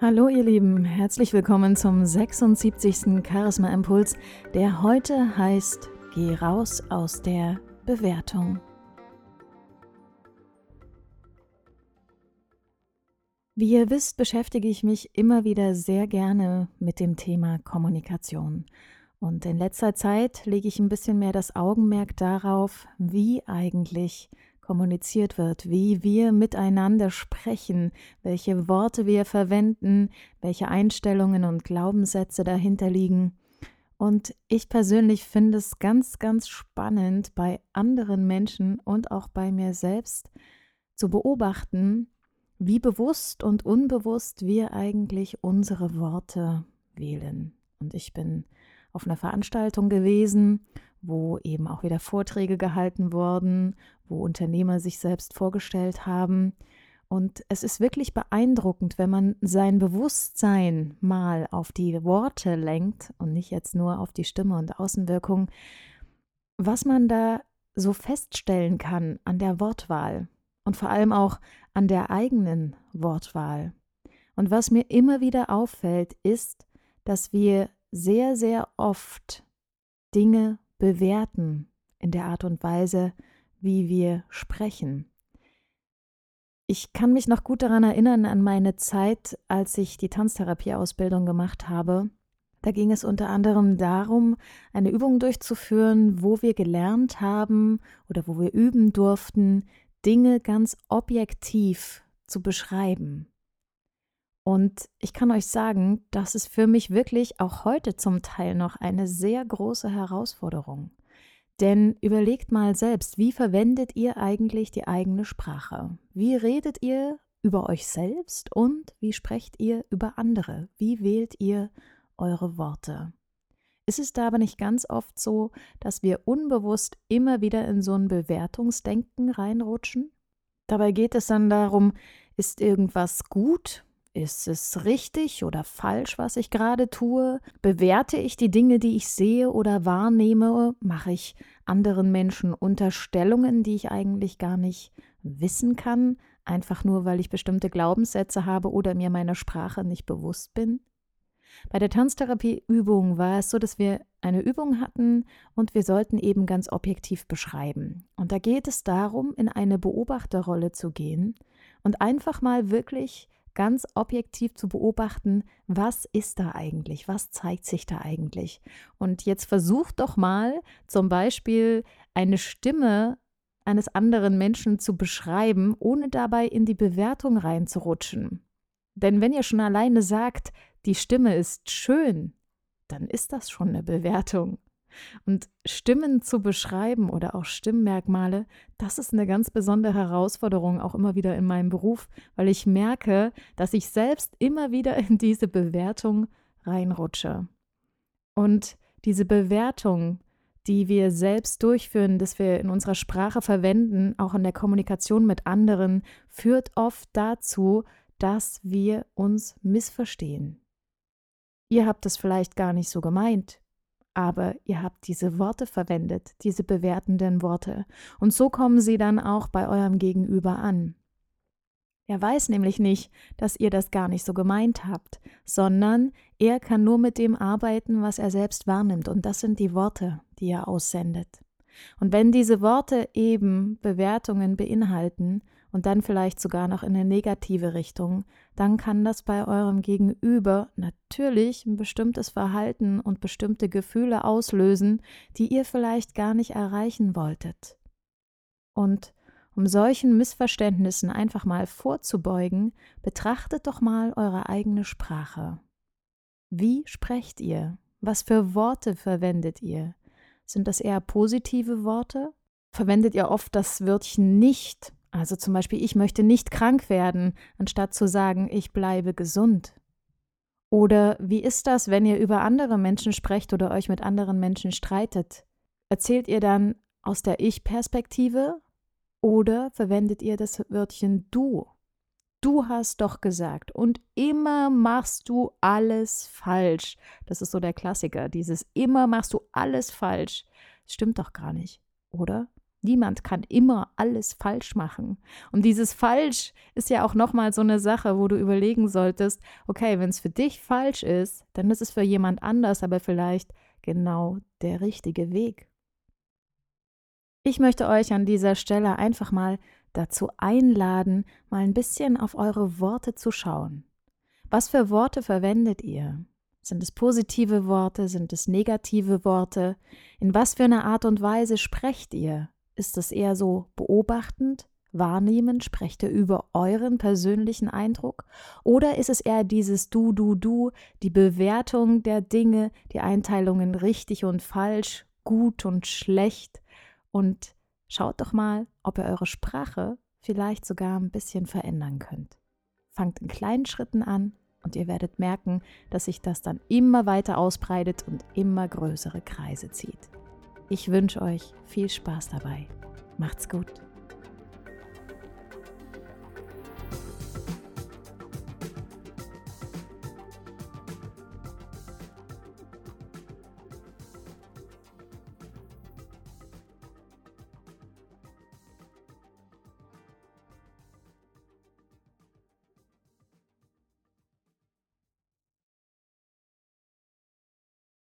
Hallo ihr Lieben, herzlich willkommen zum 76. Charisma Impuls, der heute heißt Geh raus aus der Bewertung. Wie ihr wisst, beschäftige ich mich immer wieder sehr gerne mit dem Thema Kommunikation. Und in letzter Zeit lege ich ein bisschen mehr das Augenmerk darauf, wie eigentlich kommuniziert wird, wie wir miteinander sprechen, welche Worte wir verwenden, welche Einstellungen und Glaubenssätze dahinter liegen. Und ich persönlich finde es ganz, ganz spannend, bei anderen Menschen und auch bei mir selbst zu beobachten, wie bewusst und unbewusst wir eigentlich unsere Worte wählen. Und ich bin auf einer Veranstaltung gewesen, wo eben auch wieder Vorträge gehalten wurden, wo Unternehmer sich selbst vorgestellt haben. Und es ist wirklich beeindruckend, wenn man sein Bewusstsein mal auf die Worte lenkt und nicht jetzt nur auf die Stimme und Außenwirkung, was man da so feststellen kann an der Wortwahl und vor allem auch an der eigenen Wortwahl. Und was mir immer wieder auffällt, ist, dass wir sehr, sehr oft Dinge bewerten in der Art und Weise, wie wir sprechen. Ich kann mich noch gut daran erinnern an meine Zeit, als ich die Tanztherapieausbildung gemacht habe. Da ging es unter anderem darum, eine Übung durchzuführen, wo wir gelernt haben oder wo wir üben durften, Dinge ganz objektiv zu beschreiben. Und ich kann euch sagen, das ist für mich wirklich auch heute zum Teil noch eine sehr große Herausforderung. Denn überlegt mal selbst, wie verwendet ihr eigentlich die eigene Sprache? Wie redet ihr über euch selbst und wie sprecht ihr über andere? Wie wählt ihr eure Worte? Ist es da aber nicht ganz oft so, dass wir unbewusst immer wieder in so ein Bewertungsdenken reinrutschen? Dabei geht es dann darum, ist irgendwas gut ist es richtig oder falsch, was ich gerade tue? Bewerte ich die Dinge, die ich sehe oder wahrnehme? Mache ich anderen Menschen Unterstellungen, die ich eigentlich gar nicht wissen kann, einfach nur weil ich bestimmte Glaubenssätze habe oder mir meiner Sprache nicht bewusst bin? Bei der Tanztherapieübung war es so, dass wir eine Übung hatten und wir sollten eben ganz objektiv beschreiben. Und da geht es darum, in eine Beobachterrolle zu gehen und einfach mal wirklich ganz objektiv zu beobachten, was ist da eigentlich, was zeigt sich da eigentlich. Und jetzt versucht doch mal zum Beispiel eine Stimme eines anderen Menschen zu beschreiben, ohne dabei in die Bewertung reinzurutschen. Denn wenn ihr schon alleine sagt, die Stimme ist schön, dann ist das schon eine Bewertung. Und Stimmen zu beschreiben oder auch Stimmmerkmale, das ist eine ganz besondere Herausforderung auch immer wieder in meinem Beruf, weil ich merke, dass ich selbst immer wieder in diese Bewertung reinrutsche. Und diese Bewertung, die wir selbst durchführen, dass wir in unserer Sprache verwenden, auch in der Kommunikation mit anderen, führt oft dazu, dass wir uns missverstehen. Ihr habt es vielleicht gar nicht so gemeint aber ihr habt diese Worte verwendet, diese bewertenden Worte. Und so kommen sie dann auch bei eurem Gegenüber an. Er weiß nämlich nicht, dass ihr das gar nicht so gemeint habt, sondern er kann nur mit dem arbeiten, was er selbst wahrnimmt. Und das sind die Worte, die er aussendet. Und wenn diese Worte eben Bewertungen beinhalten, und dann vielleicht sogar noch in eine negative Richtung, dann kann das bei eurem Gegenüber natürlich ein bestimmtes Verhalten und bestimmte Gefühle auslösen, die ihr vielleicht gar nicht erreichen wolltet. Und um solchen Missverständnissen einfach mal vorzubeugen, betrachtet doch mal eure eigene Sprache. Wie sprecht ihr? Was für Worte verwendet ihr? Sind das eher positive Worte? Verwendet ihr oft das Wörtchen nicht also zum Beispiel, ich möchte nicht krank werden, anstatt zu sagen, ich bleibe gesund. Oder wie ist das, wenn ihr über andere Menschen sprecht oder euch mit anderen Menschen streitet? Erzählt ihr dann aus der Ich-Perspektive oder verwendet ihr das Wörtchen du? Du hast doch gesagt und immer machst du alles falsch. Das ist so der Klassiker, dieses immer machst du alles falsch. Das stimmt doch gar nicht, oder? Niemand kann immer alles falsch machen. Und dieses falsch ist ja auch nochmal so eine Sache, wo du überlegen solltest, okay, wenn es für dich falsch ist, dann ist es für jemand anders aber vielleicht genau der richtige Weg. Ich möchte euch an dieser Stelle einfach mal dazu einladen, mal ein bisschen auf eure Worte zu schauen. Was für Worte verwendet ihr? Sind es positive Worte? Sind es negative Worte? In was für einer Art und Weise sprecht ihr? Ist es eher so beobachtend, wahrnehmend? Sprecht ihr über euren persönlichen Eindruck? Oder ist es eher dieses Du, Du, Du, die Bewertung der Dinge, die Einteilungen richtig und falsch, gut und schlecht? Und schaut doch mal, ob ihr eure Sprache vielleicht sogar ein bisschen verändern könnt. Fangt in kleinen Schritten an und ihr werdet merken, dass sich das dann immer weiter ausbreitet und immer größere Kreise zieht. Ich wünsche euch viel Spaß dabei. Macht's gut.